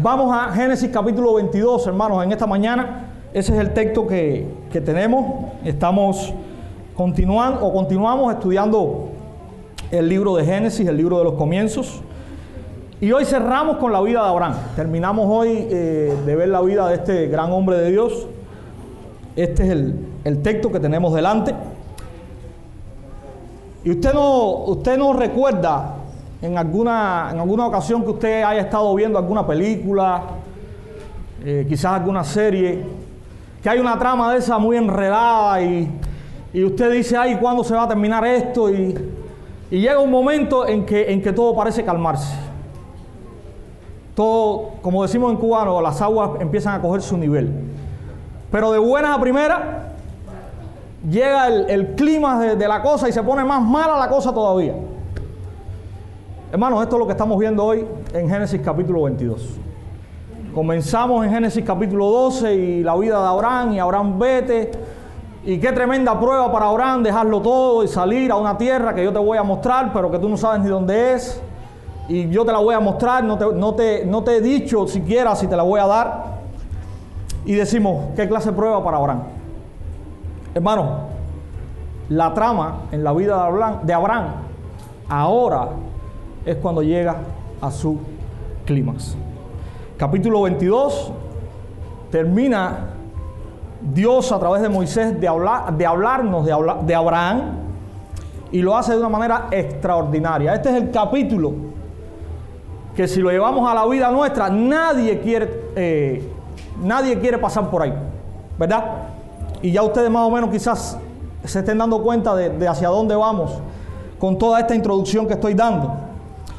Vamos a Génesis capítulo 22, hermanos, en esta mañana. Ese es el texto que, que tenemos. Estamos continuando o continuamos estudiando el libro de Génesis, el libro de los comienzos. Y hoy cerramos con la vida de Abraham. Terminamos hoy eh, de ver la vida de este gran hombre de Dios. Este es el, el texto que tenemos delante. Y usted no, usted no recuerda en alguna, en alguna ocasión que usted haya estado viendo alguna película, eh, quizás alguna serie, que hay una trama de esa muy enredada y, y usted dice, ay, ¿cuándo se va a terminar esto? Y, y llega un momento en que, en que todo parece calmarse. Todo, como decimos en cubano, las aguas empiezan a coger su nivel. Pero de buenas a primeras, llega el, clima de, de, la cosa y se pone más mala la cosa todavía. Hermanos, esto es lo que estamos viendo hoy en Génesis capítulo 22. Comenzamos en Génesis capítulo 12 y la vida de Abraham y Abraham vete. Y qué tremenda prueba para Abraham dejarlo todo y salir a una tierra que yo te voy a mostrar, pero que tú no sabes ni dónde es. Y yo te la voy a mostrar, no te, he dicho siquiera si te la voy a dar. Y decimos, ¿qué clase de prueba para Abraham? Hermano, la trama en la vida de Abraham, de Abraham ahora es cuando llega a su clímax. Capítulo 22 termina Dios a través de Moisés de, hablar, de hablarnos de, hablar, de Abraham y lo hace de una manera extraordinaria. Este es el capítulo que si lo llevamos a la vida nuestra, nadie quiere, eh, nadie quiere pasar por ahí, ¿verdad? Y ya ustedes más o menos quizás se estén dando cuenta de hacia dónde vamos con toda esta introducción que estoy dando.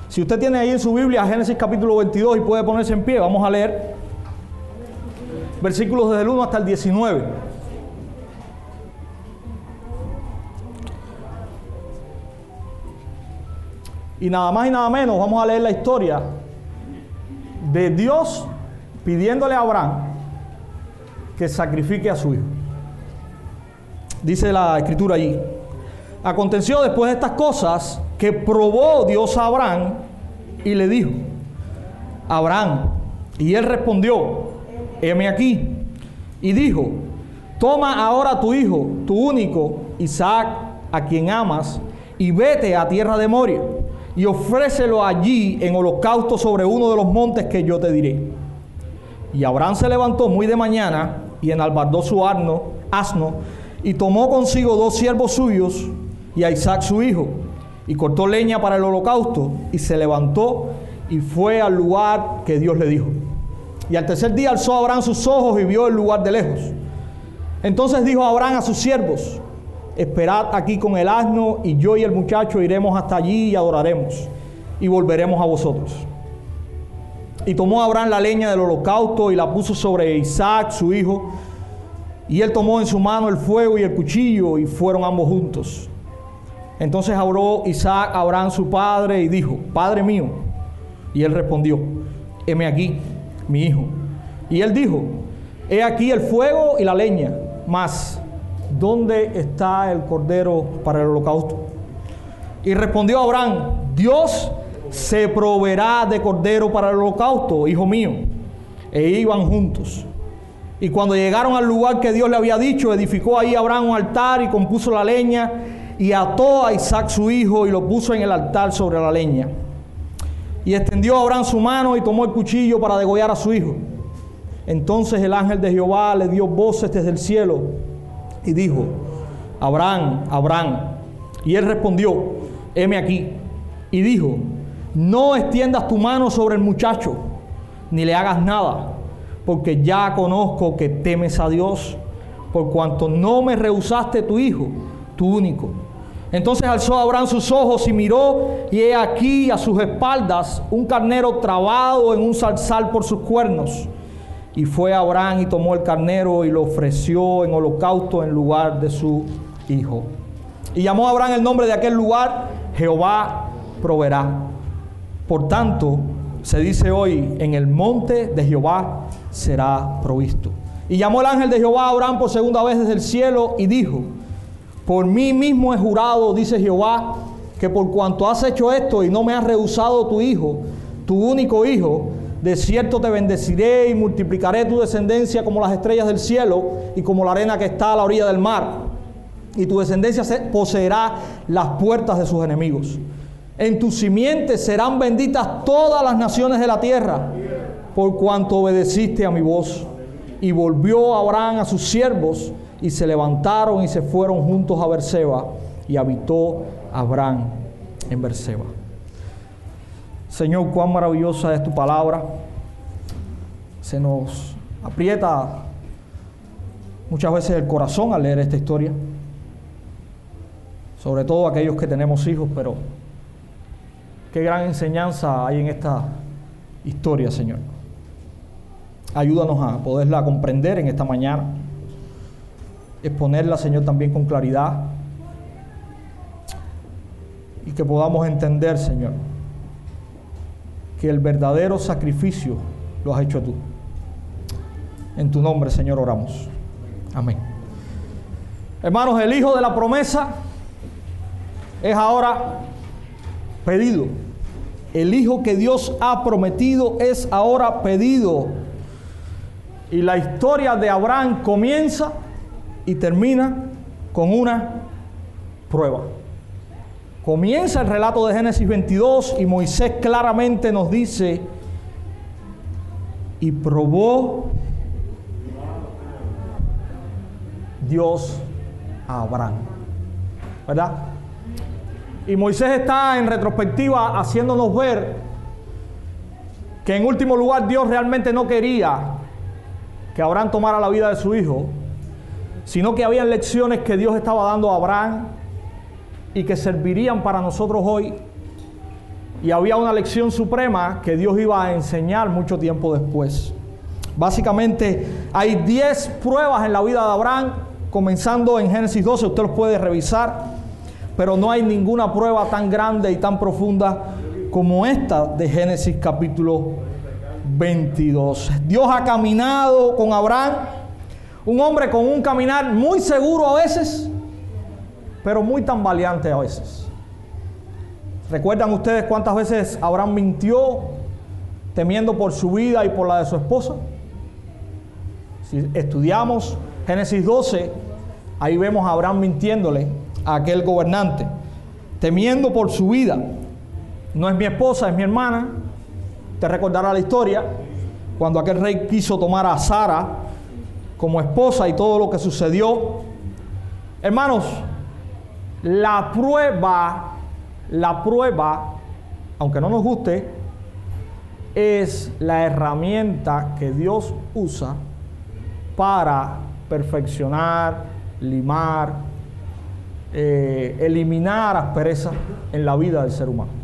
Si usted tiene ahí en su Biblia Génesis capítulo 22 y puede ponerse en pie, vamos a leer versículos desde el 1 hasta el 19. Y nada más y nada menos vamos a leer la historia de Dios pidiéndole a Abraham que sacrifique a su hijo. Dice la escritura allí. Aconteció después de estas cosas que probó Dios a Abraham y le dijo, Abraham, y él respondió, heme aquí, y dijo, toma ahora tu hijo, tu único, Isaac, a quien amas, y vete a tierra de Moria, y ofrécelo allí en holocausto sobre uno de los montes que yo te diré. Y Abraham se levantó muy de mañana y enalbardó su asno, asno y tomó consigo dos siervos suyos y a Isaac su hijo, y cortó leña para el holocausto, y se levantó y fue al lugar que Dios le dijo. Y al tercer día alzó Abraham sus ojos y vio el lugar de lejos. Entonces dijo Abraham a sus siervos, esperad aquí con el asno, y yo y el muchacho iremos hasta allí y adoraremos, y volveremos a vosotros. Y tomó Abraham la leña del holocausto y la puso sobre Isaac, su hijo, y él tomó en su mano el fuego y el cuchillo, y fueron ambos juntos. Entonces habló Isaac a Abraham su padre y dijo, Padre mío. Y él respondió, heme aquí, mi hijo. Y él dijo, he aquí el fuego y la leña, mas ¿dónde está el cordero para el holocausto? Y respondió Abraham, Dios se proveerá de cordero para el holocausto, hijo mío. E iban juntos. Y cuando llegaron al lugar que Dios le había dicho, edificó ahí Abraham un altar y compuso la leña y ató a Isaac su hijo y lo puso en el altar sobre la leña. Y extendió a Abraham su mano y tomó el cuchillo para degollar a su hijo. Entonces el ángel de Jehová le dio voces desde el cielo y dijo, Abraham, Abraham. Y él respondió, heme aquí. Y dijo, no extiendas tu mano sobre el muchacho, ni le hagas nada, porque ya conozco que temes a Dios, por cuanto no me rehusaste tu hijo, tu único. Entonces alzó Abraham sus ojos y miró, y he aquí a sus espaldas un carnero trabado en un zarzal por sus cuernos. Y fue Abraham y tomó el carnero y lo ofreció en holocausto en lugar de su hijo. Y llamó a Abraham el nombre de aquel lugar, Jehová proveerá. Por tanto, se dice hoy, en el monte de Jehová será provisto. Y llamó el ángel de Jehová a Abraham por segunda vez desde el cielo y dijo, por mí mismo he jurado, dice Jehová, que por cuanto has hecho esto y no me has rehusado tu hijo, tu único hijo, De cierto te bendeciré y multiplicaré tu descendencia como las estrellas del cielo y como la arena que está a la orilla del mar. Y tu descendencia poseerá las puertas de sus enemigos. En tu simiente serán benditas todas las naciones de la tierra, por cuanto obedeciste a mi voz. Y volvió Abraham a sus siervos, y se levantaron y se fueron juntos a Berseba, y habitó Abraham en Berseba. Señor, cuán maravillosa es tu palabra. Se nos aprieta muchas veces el corazón al leer esta historia. Sobre todo aquellos que tenemos hijos, pero qué gran enseñanza hay en esta historia, Señor. Ayúdanos a poderla comprender en esta mañana. Exponerla, Señor, también con claridad. Y que podamos entender, Señor, que el verdadero sacrificio lo has hecho tú. En tu nombre, Señor, oramos. Amén. Hermanos, el Hijo de la promesa es ahora pedido. El Hijo que Dios ha prometido es ahora pedido. Y la historia de Abraham comienza y termina con una prueba. Comienza el relato de Génesis 22 y Moisés claramente nos dice, y probó Dios a Abraham. ¿Verdad? Y Moisés está en retrospectiva haciéndonos ver que en último lugar Dios realmente no quería que Abraham tomara la vida de su hijo, sino que había lecciones que Dios estaba dando a Abraham y que servirían para nosotros hoy. Y había una lección suprema que Dios iba a enseñar mucho tiempo después. Básicamente hay 10 pruebas en la vida de Abraham, comenzando en Génesis 12, usted los puede revisar, pero no hay ninguna prueba tan grande y tan profunda como esta de Génesis capítulo 22. Dios ha caminado con Abraham, un hombre con un caminar muy seguro a veces, pero muy tambaleante a veces. ¿Recuerdan ustedes cuántas veces Abraham mintió temiendo por su vida y por la de su esposa? Si estudiamos Génesis 12, ahí vemos a Abraham mintiéndole a aquel gobernante, temiendo por su vida. No es mi esposa, es mi hermana. Te recordará la historia cuando aquel rey quiso tomar a Sara como esposa y todo lo que sucedió. Hermanos, la prueba, la prueba, aunque no nos guste, es la herramienta que Dios usa para perfeccionar, limar, eh, eliminar asperezas en la vida del ser humano.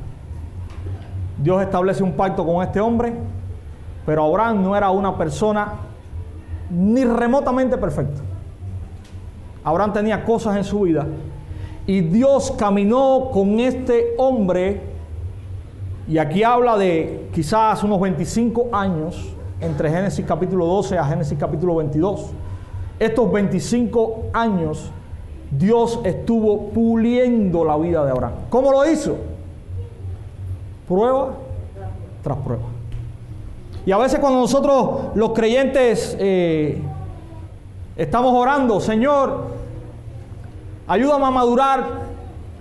Dios establece un pacto con este hombre, pero Abraham no era una persona ni remotamente perfecta. Abraham tenía cosas en su vida y Dios caminó con este hombre, y aquí habla de quizás unos 25 años, entre Génesis capítulo 12 a Génesis capítulo 22. Estos 25 años Dios estuvo puliendo la vida de Abraham. ¿Cómo lo hizo? Prueba tras prueba. Y a veces cuando nosotros los creyentes eh, estamos orando, Señor, ayúdame a madurar,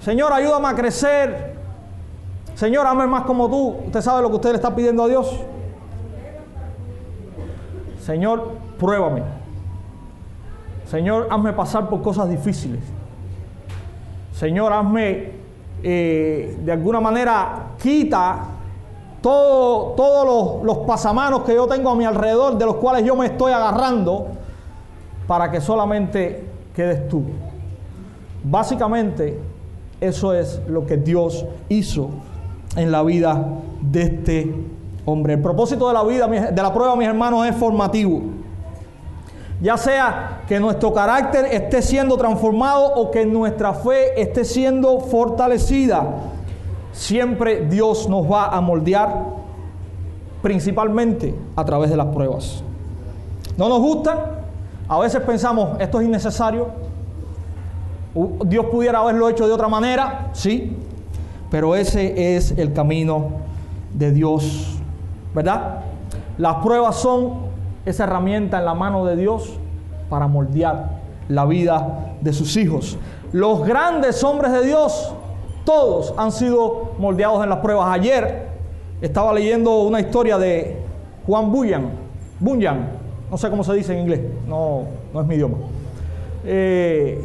Señor, ayúdame a crecer, Señor, hazme más como tú. Usted sabe lo que usted le está pidiendo a Dios. Señor, pruébame. Señor, hazme pasar por cosas difíciles. Señor, hazme, eh, de alguna manera, quita todo, todos los, los pasamanos que yo tengo a mi alrededor, de los cuales yo me estoy agarrando, para que solamente quedes tú. Básicamente, eso es lo que Dios hizo en la vida de este hombre. El propósito de la vida, de la prueba, mis hermanos, es formativo. Ya sea que nuestro carácter esté siendo transformado o que nuestra fe esté siendo fortalecida, siempre Dios nos va a moldear principalmente a través de las pruebas. ¿No nos gusta? A veces pensamos, esto es innecesario. Dios pudiera haberlo hecho de otra manera, sí, pero ese es el camino de Dios, ¿verdad? Las pruebas son esa herramienta en la mano de Dios para moldear la vida de sus hijos. Los grandes hombres de Dios, todos han sido moldeados en las pruebas. Ayer estaba leyendo una historia de Juan Bunyan, Bunyan, no sé cómo se dice en inglés, no, no es mi idioma. Eh,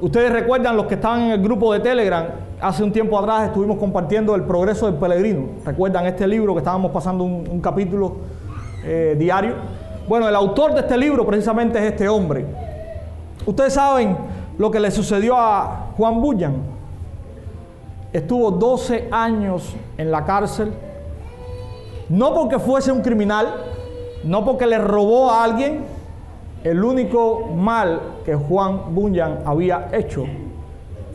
ustedes recuerdan los que estaban en el grupo de Telegram, hace un tiempo atrás estuvimos compartiendo el progreso del peregrino. ¿Recuerdan este libro que estábamos pasando un, capítulo eh, diario? Bueno, el autor de este libro precisamente es este hombre. Ustedes saben lo que le sucedió a Juan Bullan. Estuvo 12 años en la cárcel, no porque fuese un criminal, no porque le robó a alguien, el único mal que Juan Bunyan había hecho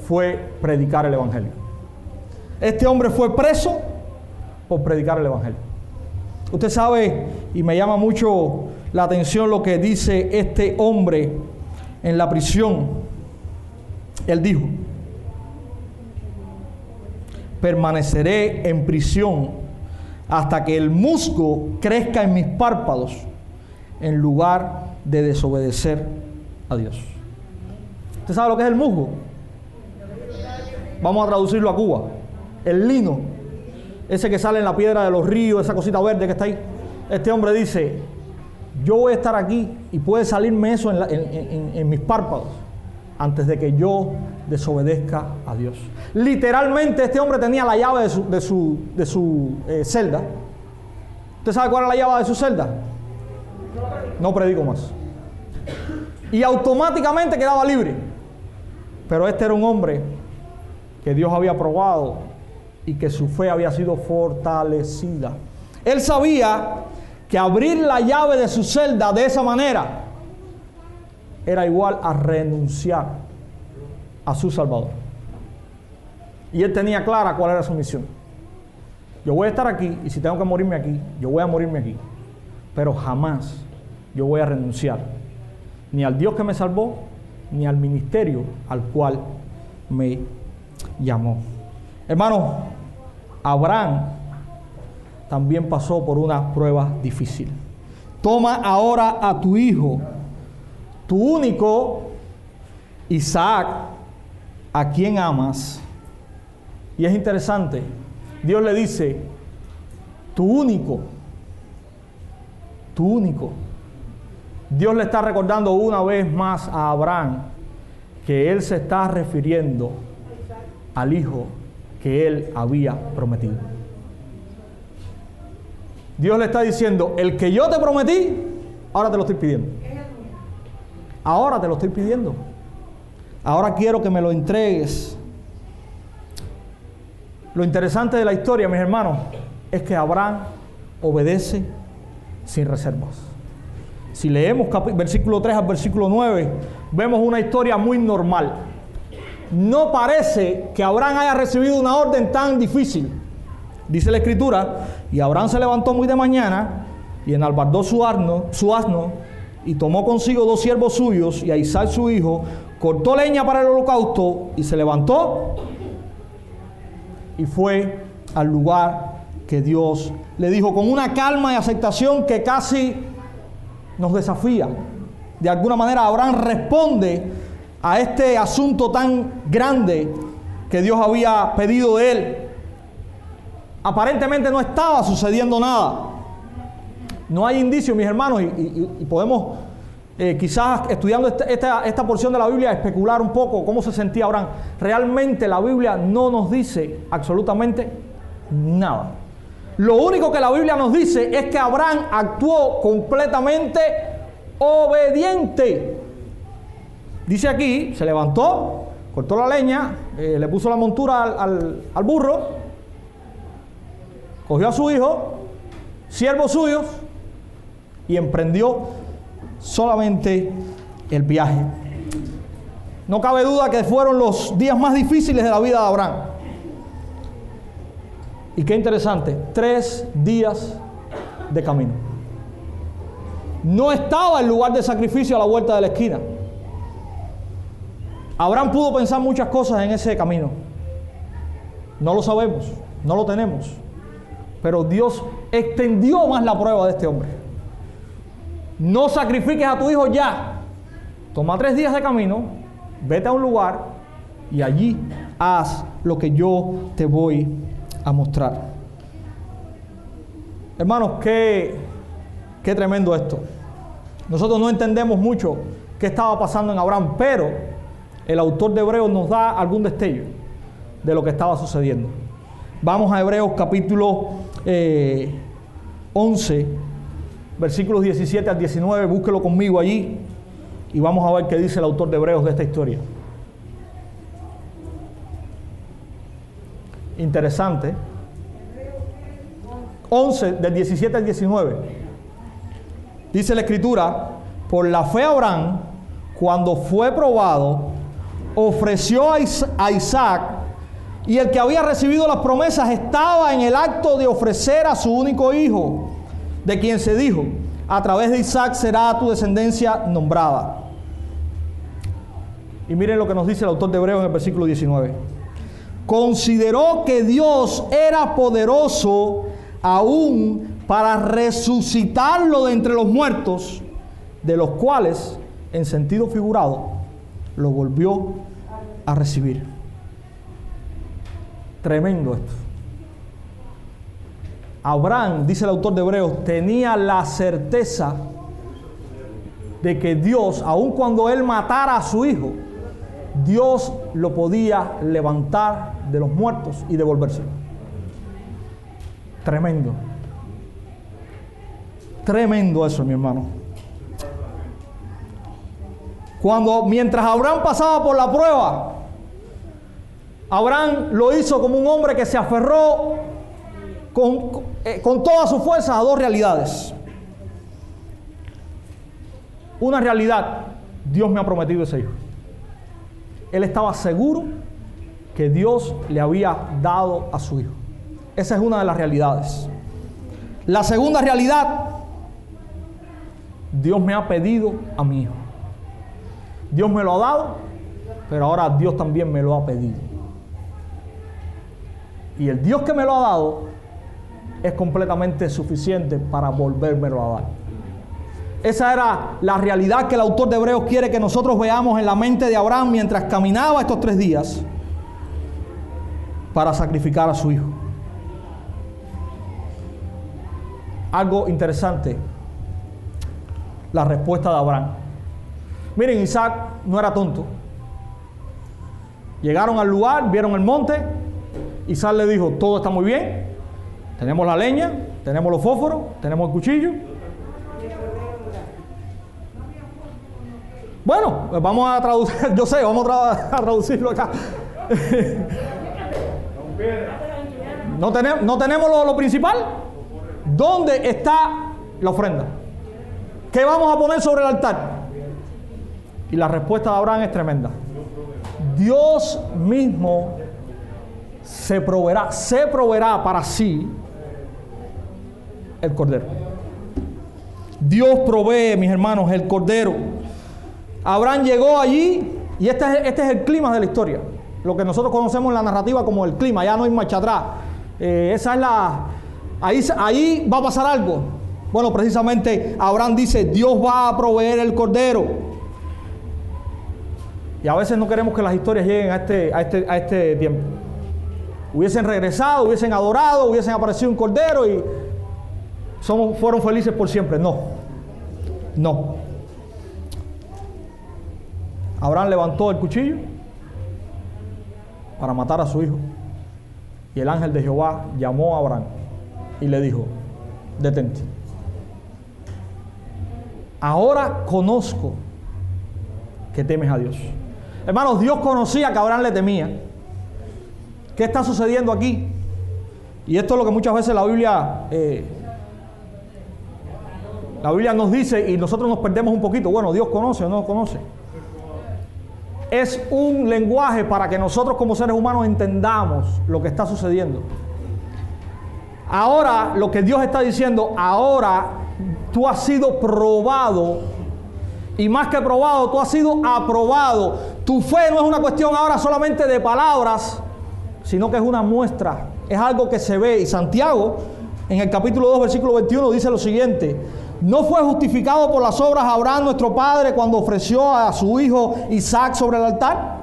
fue predicar el Evangelio. Este hombre fue preso por predicar el Evangelio. Usted sabe, y me llama mucho la atención lo que dice este hombre en la prisión. Él dijo, permaneceré en prisión hasta que el musgo crezca en mis párpados en lugar de desobedecer a Dios. ¿Usted sabe lo que es el musgo? Vamos a traducirlo a Cuba. El lino, ese que sale en la piedra de los ríos, esa cosita verde que está ahí. Este hombre dice, yo voy a estar aquí y puede salirme eso en, mis párpados antes de que yo desobedezca a Dios. Literalmente este hombre tenía la llave de su, de eh, celda. ¿Usted sabe cuál es la llave de su celda? No predico más. Y automáticamente quedaba libre. Pero este era un hombre que Dios había probado y que su fe había sido fortalecida. Él sabía que abrir la llave de su celda de esa manera era igual a renunciar a su Salvador. Y él tenía clara cuál era su misión. Yo voy a estar aquí y si tengo que morirme aquí, yo voy a morirme aquí. Pero jamás yo voy a renunciar ni al Dios que me salvó, ni al ministerio al cual me llamó. Hermano, Abraham también pasó por una prueba difícil. Toma ahora a tu hijo, tu único Isaac, a quien amas. Y es interesante, Dios le dice, tu único, tu único. Dios le está recordando una vez más a Abraham que él se está refiriendo al hijo que él había prometido. Dios le está diciendo, el que yo te prometí, ahora te lo estoy pidiendo. Ahora te lo estoy pidiendo. Ahora quiero que me lo entregues. Lo interesante de la historia, mis hermanos, es que Abraham obedece sin reservas. Si leemos versículo 3 al versículo 9, vemos una historia muy normal. No parece que Abraham haya recibido una orden tan difícil. Dice la escritura, y Abraham se levantó muy de mañana y enalbardó su asno, su asno y tomó consigo dos siervos suyos y a Isaac su hijo, cortó leña para el holocausto y se levantó y fue al lugar que Dios le dijo con una calma y aceptación que casi nos desafía. De alguna manera Abraham responde a este asunto tan grande que Dios había pedido de él. Aparentemente no estaba sucediendo nada. No hay indicios, mis hermanos, y, podemos eh, quizás estudiando esta, esta, porción de la Biblia especular un poco cómo se sentía Abraham. Realmente la Biblia no nos dice absolutamente nada. Lo único que la Biblia nos dice es que Abraham actuó completamente obediente. Dice aquí, se levantó, cortó la leña, eh, le puso la montura al burro, cogió a su hijo, siervos suyos, y emprendió solamente el viaje. No cabe duda que fueron los días más difíciles de la vida de Abraham. Y qué interesante, tres días de camino. No estaba el lugar de sacrificio a la vuelta de la esquina. Abraham pudo pensar muchas cosas en ese camino. No lo sabemos, no lo tenemos. Pero Dios extendió más la prueba de este hombre. No sacrifiques a tu hijo ya. Toma tres días de camino, vete a un lugar y allí haz lo que yo te voy a mostrar. Hermanos, qué, qué tremendo esto. Nosotros no entendemos mucho qué estaba pasando en Abraham, pero el autor de Hebreos nos da algún destello de lo que estaba sucediendo. Vamos a Hebreos capítulo 11, eh, versículos 17 al 19, búsquelo conmigo allí y vamos a ver qué dice el autor de Hebreos de esta historia. Interesante. 11 del 17 al 19. Dice la escritura, por la fe Abraham, cuando fue probado, ofreció a Isaac y el que había recibido las promesas estaba en el acto de ofrecer a su único hijo, de quien se dijo, a través de Isaac será tu descendencia nombrada. Y miren lo que nos dice el autor de Hebreos en el versículo 19. Consideró que Dios era poderoso aún para resucitarlo de entre los muertos, de los cuales, en sentido figurado, lo volvió a recibir. Tremendo esto. Abraham, dice el autor de Hebreos, tenía la certeza de que Dios, aun cuando él matara a su hijo, Dios lo podía levantar de los muertos y devolvérselo. Tremendo. Tremendo eso, mi hermano. Cuando mientras Abraham pasaba por la prueba, Abraham lo hizo como un hombre que se aferró con, eh, con toda su fuerza a dos realidades. Una realidad, Dios me ha prometido ese hijo. Él estaba seguro que Dios le había dado a su hijo. Esa es una de las realidades. La segunda realidad, Dios me ha pedido a mi hijo. Dios me lo ha dado, pero ahora Dios también me lo ha pedido. Y el Dios que me lo ha dado es completamente suficiente para volvérmelo a dar. Esa era la realidad que el autor de Hebreos quiere que nosotros veamos en la mente de Abraham mientras caminaba estos tres días para sacrificar a su hijo. Algo interesante, la respuesta de Abraham. Miren, Isaac no era tonto. Llegaron al lugar, vieron el monte, Isaac le dijo, todo está muy bien, tenemos la leña, tenemos los fósforos, tenemos el cuchillo. Bueno, pues vamos a traducir, yo sé, vamos a, traducirlo acá. no, tenemos, no tenemos lo, lo principal. ¿Dónde está la ofrenda? ¿Qué vamos a poner sobre el altar? Y la respuesta de Abraham es tremenda. Dios mismo se proveerá, se proveerá para sí el cordero. Dios provee, mis hermanos, el cordero. Abraham llegó allí y este es, este es el clima de la historia. Lo que nosotros conocemos en la narrativa como el clima, ya no hay marcha atrás. Eh, esa es la. Ahí, ahí va a pasar algo. Bueno, precisamente Abraham dice: Dios va a proveer el cordero. Y a veces no queremos que las historias lleguen a este, a este, a este tiempo hubiesen regresado, hubiesen adorado, hubiesen aparecido un cordero y somos, fueron felices por siempre. No, no. Abraham levantó el cuchillo para matar a su hijo. Y el ángel de Jehová llamó a Abraham y le dijo, detente. Ahora conozco que temes a Dios. Hermanos, Dios conocía que Abraham le temía. ¿Qué está sucediendo aquí? Y esto es lo que muchas veces la Biblia, eh, la Biblia nos dice y nosotros nos perdemos un poquito. Bueno, Dios conoce o no conoce. Es un lenguaje para que nosotros como seres humanos entendamos lo que está sucediendo. Ahora, lo que Dios está diciendo, ahora tú has sido probado y más que probado, tú has sido aprobado. Tu fe no es una cuestión ahora solamente de palabras, sino que es una muestra, es algo que se ve. Y Santiago en el capítulo 2, versículo 21, dice lo siguiente. ¿No fue justificado por las obras Abraham nuestro padre cuando ofreció a su hijo Isaac sobre el altar?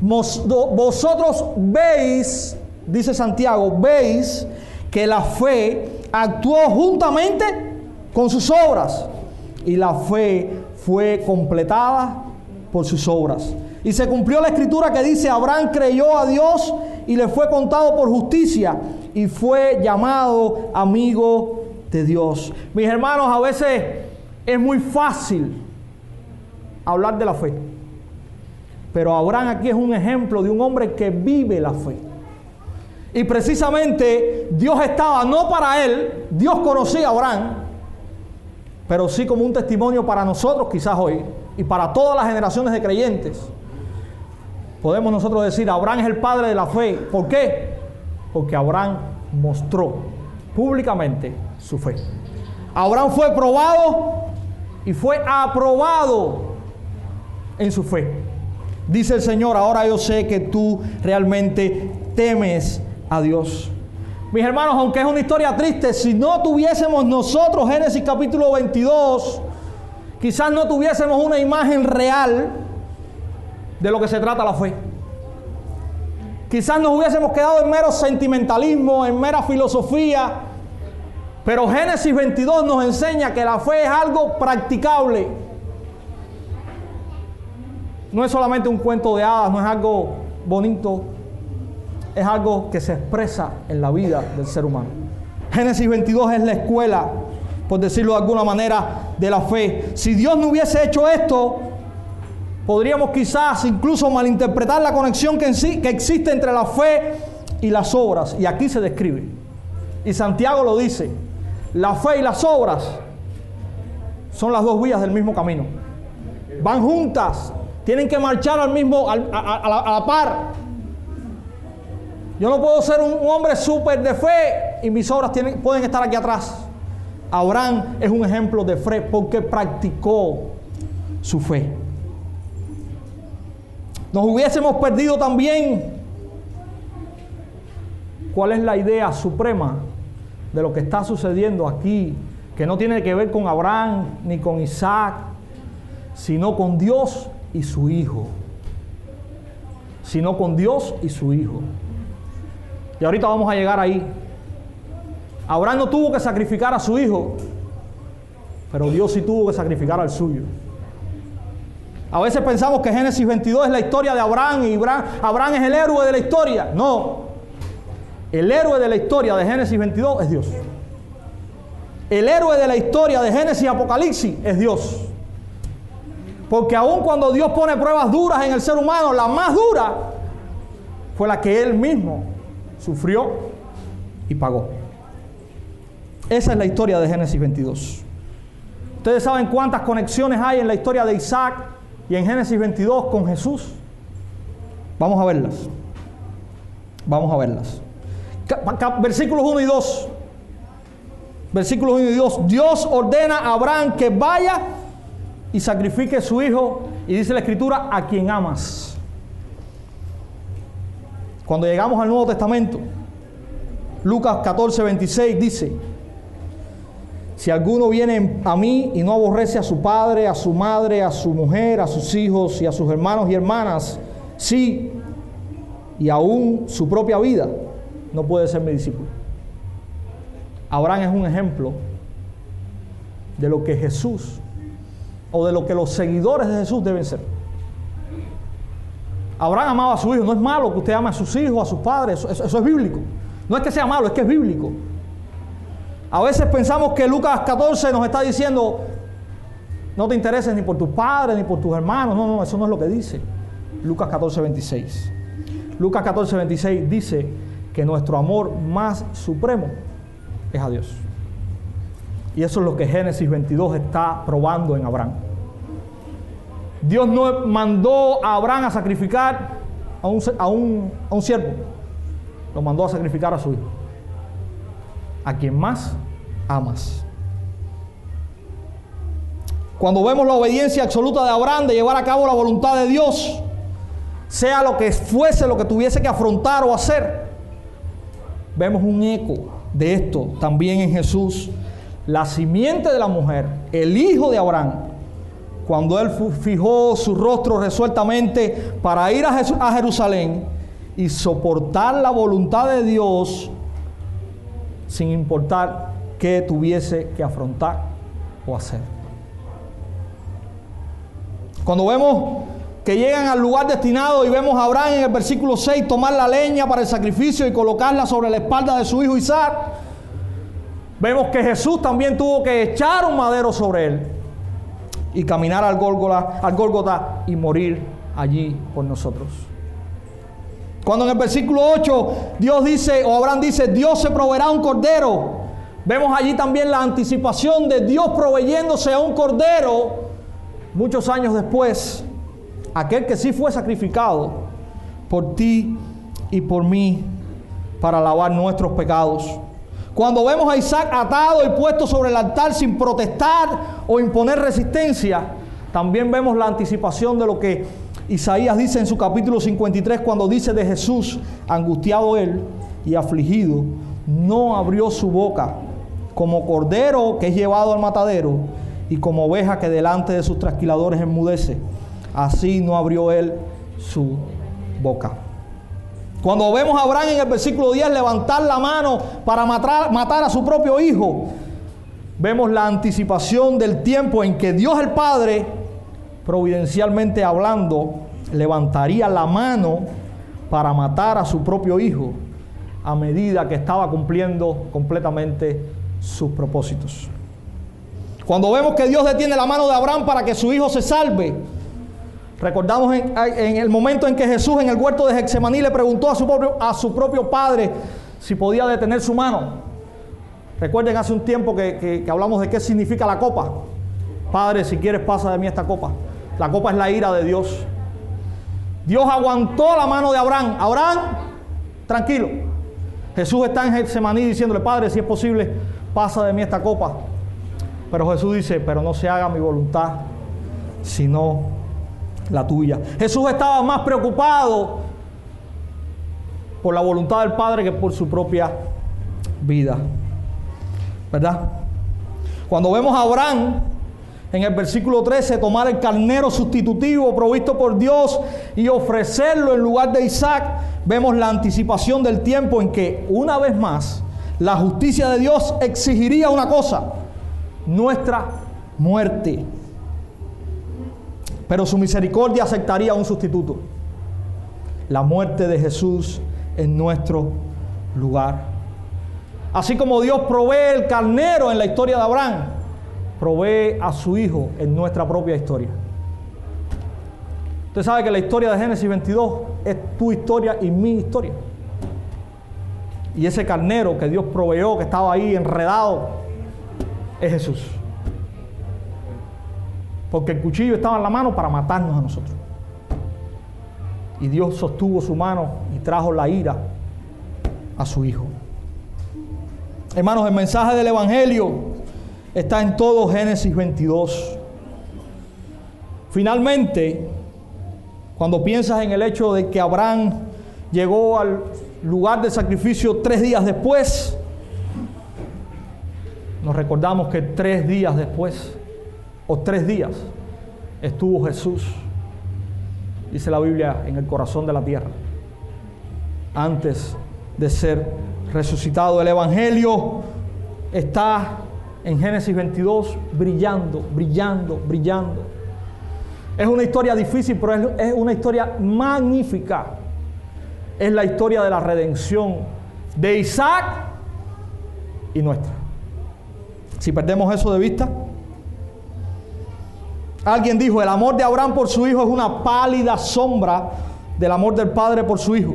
Vosotros veis, dice Santiago, veis que la fe actuó juntamente con sus obras y la fe fue completada por sus obras. Y se cumplió la escritura que dice, Abraham creyó a Dios y le fue contado por justicia y fue llamado amigo de Dios. Mis hermanos, a veces es muy fácil hablar de la fe. Pero Abraham aquí es un ejemplo de un hombre que vive la fe. Y precisamente Dios estaba no para él, Dios conocía a Abraham, pero sí como un testimonio para nosotros quizás hoy y para todas las generaciones de creyentes. Podemos nosotros decir, Abraham es el padre de la fe. ¿Por qué? Porque Abraham mostró públicamente su fe. Abraham fue probado y fue aprobado en su fe. Dice el Señor, ahora yo sé que tú realmente temes a Dios. Mis hermanos, aunque es una historia triste, si no tuviésemos nosotros Génesis capítulo 22, quizás no tuviésemos una imagen real de lo que se trata la fe. Quizás nos hubiésemos quedado en mero sentimentalismo, en mera filosofía, pero Génesis 22 nos enseña que la fe es algo practicable. No es solamente un cuento de hadas, no es algo bonito, es algo que se expresa en la vida del ser humano. Génesis 22 es la escuela, por decirlo de alguna manera, de la fe. Si Dios no hubiese hecho esto, podríamos quizás incluso malinterpretar la conexión que, que existe entre la fe y las obras. Y aquí se describe. Y Santiago lo dice. La fe y las obras son las dos vías del mismo camino. Van juntas. Tienen que marchar al mismo, a, la, par. Yo no puedo ser un, hombre súper de fe y mis obras tienen, pueden estar aquí atrás. Abraham es un ejemplo de fe porque practicó su fe. Nos hubiésemos perdido también cuál es la idea suprema de lo que está sucediendo aquí, que no tiene que ver con Abraham ni con Isaac, sino con Dios y su Hijo. Sino con Dios y su Hijo. Y ahorita vamos a llegar ahí. Abraham no tuvo que sacrificar a su hijo, pero Dios sí tuvo que sacrificar al suyo. A veces pensamos que Génesis 22 es la historia de Abraham y Abraham es el héroe de la historia. No. El héroe de la historia de Génesis 22 es Dios. El héroe de la historia de Génesis y Apocalipsis es Dios. Porque aun cuando Dios pone pruebas duras en el ser humano, la más dura fue la que Él mismo sufrió y pagó. Esa es la historia de Génesis 22. Ustedes saben cuántas conexiones hay en la historia de Isaac y en Génesis 22 con Jesús. Vamos a verlas. Vamos a verlas. Versículos 1 y 2. Versículos 1 y 2. Dios ordena a Abraham que vaya y sacrifique a su hijo. Y dice la escritura, a quien amas. Cuando llegamos al Nuevo Testamento, Lucas 14, 26 dice, si alguno viene a mí y no aborrece a su padre, a su madre, a su mujer, a sus hijos y a sus hermanos y hermanas, sí, y aún su propia vida, no puede ser mi discípulo. Abraham es un ejemplo de lo que Jesús o de lo que los seguidores de Jesús deben ser. Abraham amaba a su hijo. No es malo que usted ame a sus hijos, a sus padres. Eso, es bíblico. No es que sea malo, es que es bíblico. A veces pensamos que Lucas 14 nos está diciendo, no te intereses ni por tus padres ni por tus hermanos. No, no, eso no es lo que dice. Lucas 14, 26. Lucas 14, 26 dice que nuestro amor más supremo es a Dios. Y eso es lo que Génesis 22 está probando en Abraham. Dios no mandó a Abraham a sacrificar a un, a un, a un siervo, lo mandó a sacrificar a su hijo, a quien más amas. Cuando vemos la obediencia absoluta de Abraham de llevar a cabo la voluntad de Dios, sea lo que fuese lo que tuviese que afrontar o hacer, vemos un eco de esto también en Jesús, la simiente de la mujer, el hijo de Abraham, cuando él fijó su rostro resueltamente para ir a Jerusalén y soportar la voluntad de Dios sin importar qué tuviese que afrontar o hacer. Cuando vemos que llegan al lugar destinado y vemos a Abraham en el versículo 6 tomar la leña para el sacrificio y colocarla sobre la espalda de su hijo Isaac, vemos que Jesús también tuvo que echar un madero sobre él y caminar al Gólgota, al y morir allí por nosotros. Cuando en el versículo 8 Dios dice, o Abraham dice, Dios se proveerá un cordero, vemos allí también la anticipación de Dios proveyéndose a un cordero muchos años después aquel que sí fue sacrificado por ti y por mí para lavar nuestros pecados. Cuando vemos a Isaac atado y puesto sobre el altar sin protestar o imponer resistencia, también vemos la anticipación de lo que Isaías dice en su capítulo 53 cuando dice de Jesús, angustiado él y afligido, no abrió su boca como cordero que es llevado al matadero y como oveja que delante de sus trasquiladores enmudece así no abrió él su boca. Cuando vemos a Abraham en el versículo 10 levantar la mano para matar, matar, a su propio hijo, vemos la anticipación del tiempo en que Dios el Padre, providencialmente hablando, levantaría la mano para matar a su propio hijo a medida que estaba cumpliendo completamente sus propósitos. Cuando vemos que Dios detiene la mano de Abraham para que su hijo se salve, Recordamos en, el momento en que Jesús en el huerto de Hexemaní le preguntó a su, propio, a su propio padre si podía detener su mano. Recuerden hace un tiempo que, hablamos de qué significa la copa. Padre, si quieres pasa de mí esta copa. La copa es la ira de Dios. Dios aguantó la mano de Abraham. Abraham, tranquilo. Jesús está en Hexemaní diciéndole, Padre, si es posible, pasa de mí esta copa. Pero Jesús dice, pero no se haga mi voluntad, sino la tuya. Jesús estaba más preocupado por la voluntad del Padre que por su propia vida. ¿Verdad? Cuando vemos a Abraham en el versículo 13 tomar el carnero sustitutivo provisto por Dios y ofrecerlo en lugar de Isaac, vemos la anticipación del tiempo en que una vez más la justicia de Dios exigiría una cosa, nuestra muerte pero su misericordia aceptaría un sustituto. La muerte de Jesús en nuestro lugar. Así como Dios provee el carnero en la historia de Abraham, provee a su hijo en nuestra propia historia. Usted sabe que la historia de Génesis 22 es tu historia y mi historia. Y ese carnero que Dios proveyó, que estaba ahí enredado, es Jesús porque el cuchillo estaba en la mano para matarnos a nosotros. Y Dios sostuvo su mano y trajo la ira a su Hijo. Hermanos, el mensaje del Evangelio está en todo Génesis 22. Finalmente, cuando piensas en el hecho de que Abraham llegó al lugar de sacrificio tres días después, nos recordamos que tres días después o tres días estuvo Jesús, dice la Biblia, en el corazón de la tierra, antes de ser resucitado. El Evangelio está en Génesis 22 brillando, brillando, brillando. Es una historia difícil, pero es una historia magnífica. Es la historia de la redención de Isaac y nuestra. Si perdemos eso de vista, Alguien dijo, el amor de Abraham por su hijo es una pálida sombra del amor del Padre por su hijo.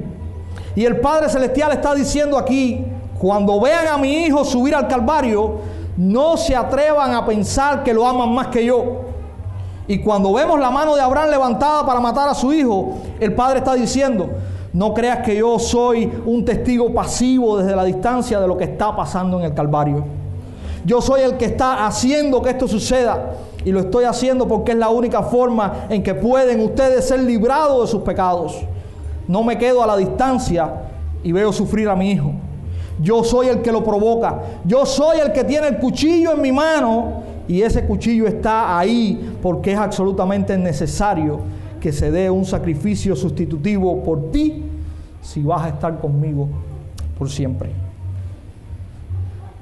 Y el Padre Celestial está diciendo aquí, cuando vean a mi hijo subir al Calvario, no se atrevan a pensar que lo aman más que yo. Y cuando vemos la mano de Abraham levantada para matar a su hijo, el Padre está diciendo, no creas que yo soy un testigo pasivo desde la distancia de lo que está pasando en el Calvario. Yo soy el que está haciendo que esto suceda. Y lo estoy haciendo porque es la única forma en que pueden ustedes ser librados de sus pecados. No me quedo a la distancia y veo sufrir a mi hijo. Yo soy el que lo provoca. Yo soy el que tiene el cuchillo en mi mano y ese cuchillo está ahí porque es absolutamente necesario que se dé un sacrificio sustitutivo por ti si vas a estar conmigo por siempre.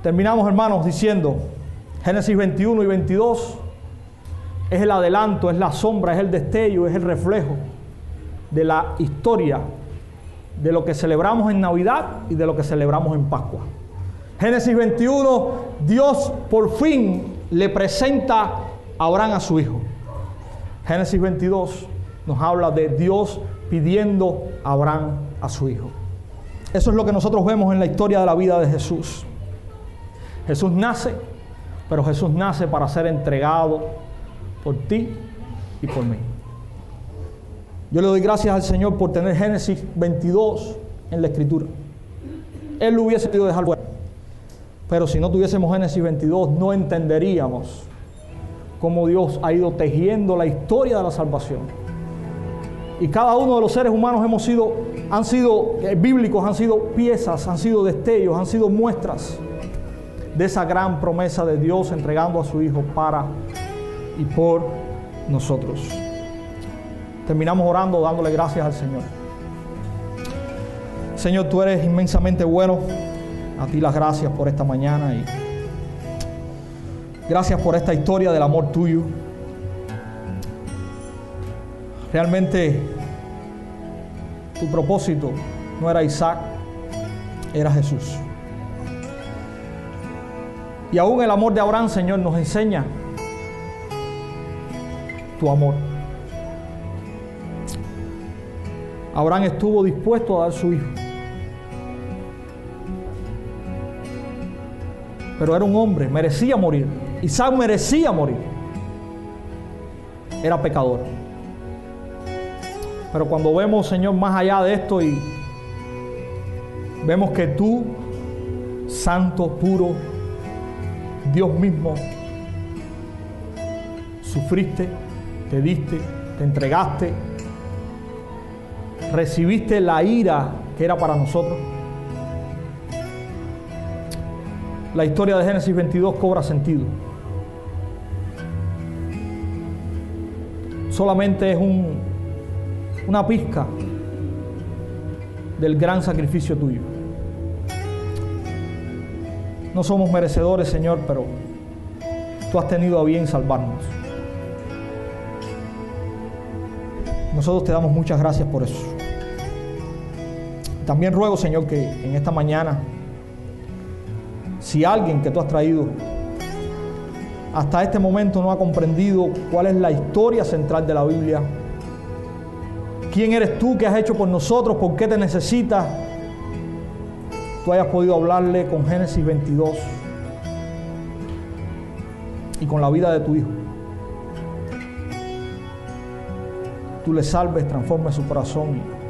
Terminamos hermanos diciendo, Génesis 21 y 22 es el adelanto, es la sombra, es el destello, es el reflejo de la historia de lo que celebramos en Navidad y de lo que celebramos en Pascua. Génesis 21, Dios por fin le presenta a Abraham a su hijo. Génesis 22 nos habla de Dios pidiendo a Abraham a su hijo. Eso es lo que nosotros vemos en la historia de la vida de Jesús. Jesús nace, pero Jesús nace para ser entregado por ti y por mí. Yo le doy gracias al Señor por tener Génesis 22 en la escritura. Él lo hubiese querido dejar fuera. Pero si no tuviésemos Génesis 22, no entenderíamos cómo Dios ha ido tejiendo la historia de la salvación. Y cada uno de los seres humanos hemos sido, han sido eh, bíblicos, han sido piezas, han sido destellos, han sido muestras de esa gran promesa de Dios entregando a su Hijo para y por nosotros. Terminamos orando, dándole gracias al Señor. Señor, tú eres inmensamente bueno. A ti las gracias por esta mañana y gracias por esta historia del amor tuyo. Realmente tu propósito no era Isaac, era Jesús. Y aún el amor de Abraham, Señor, nos enseña tu amor. Abraham estuvo dispuesto a dar su hijo. Pero era un hombre, merecía morir. Isaac merecía morir. Era pecador. Pero cuando vemos, Señor, más allá de esto y vemos que tú, santo, puro, Dios mismo, sufriste, te diste, te entregaste, recibiste la ira que era para nosotros. La historia de Génesis 22 cobra sentido. Solamente es un, una pizca del gran sacrificio tuyo. No somos merecedores, Señor, pero tú has tenido a bien salvarnos. Nosotros te damos muchas gracias por eso. También ruego, Señor, que en esta mañana, si alguien que tú has traído hasta este momento no ha comprendido cuál es la historia central de la Biblia, quién eres tú, qué has hecho por nosotros, por qué te necesitas, tú hayas podido hablarle con Génesis 22 y con la vida de tu hijo. Tú le salves, transformes su corazón.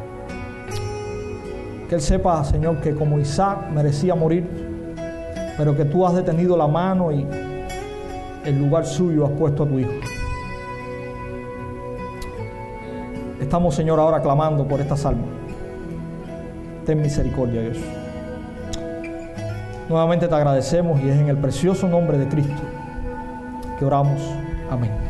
Que él sepa, Señor, que como Isaac merecía morir, pero que tú has detenido la mano y el lugar suyo has puesto a tu hijo. Estamos, Señor, ahora clamando por esta salva. Ten misericordia, Dios. Nuevamente te agradecemos y es en el precioso nombre de Cristo que oramos. Amén.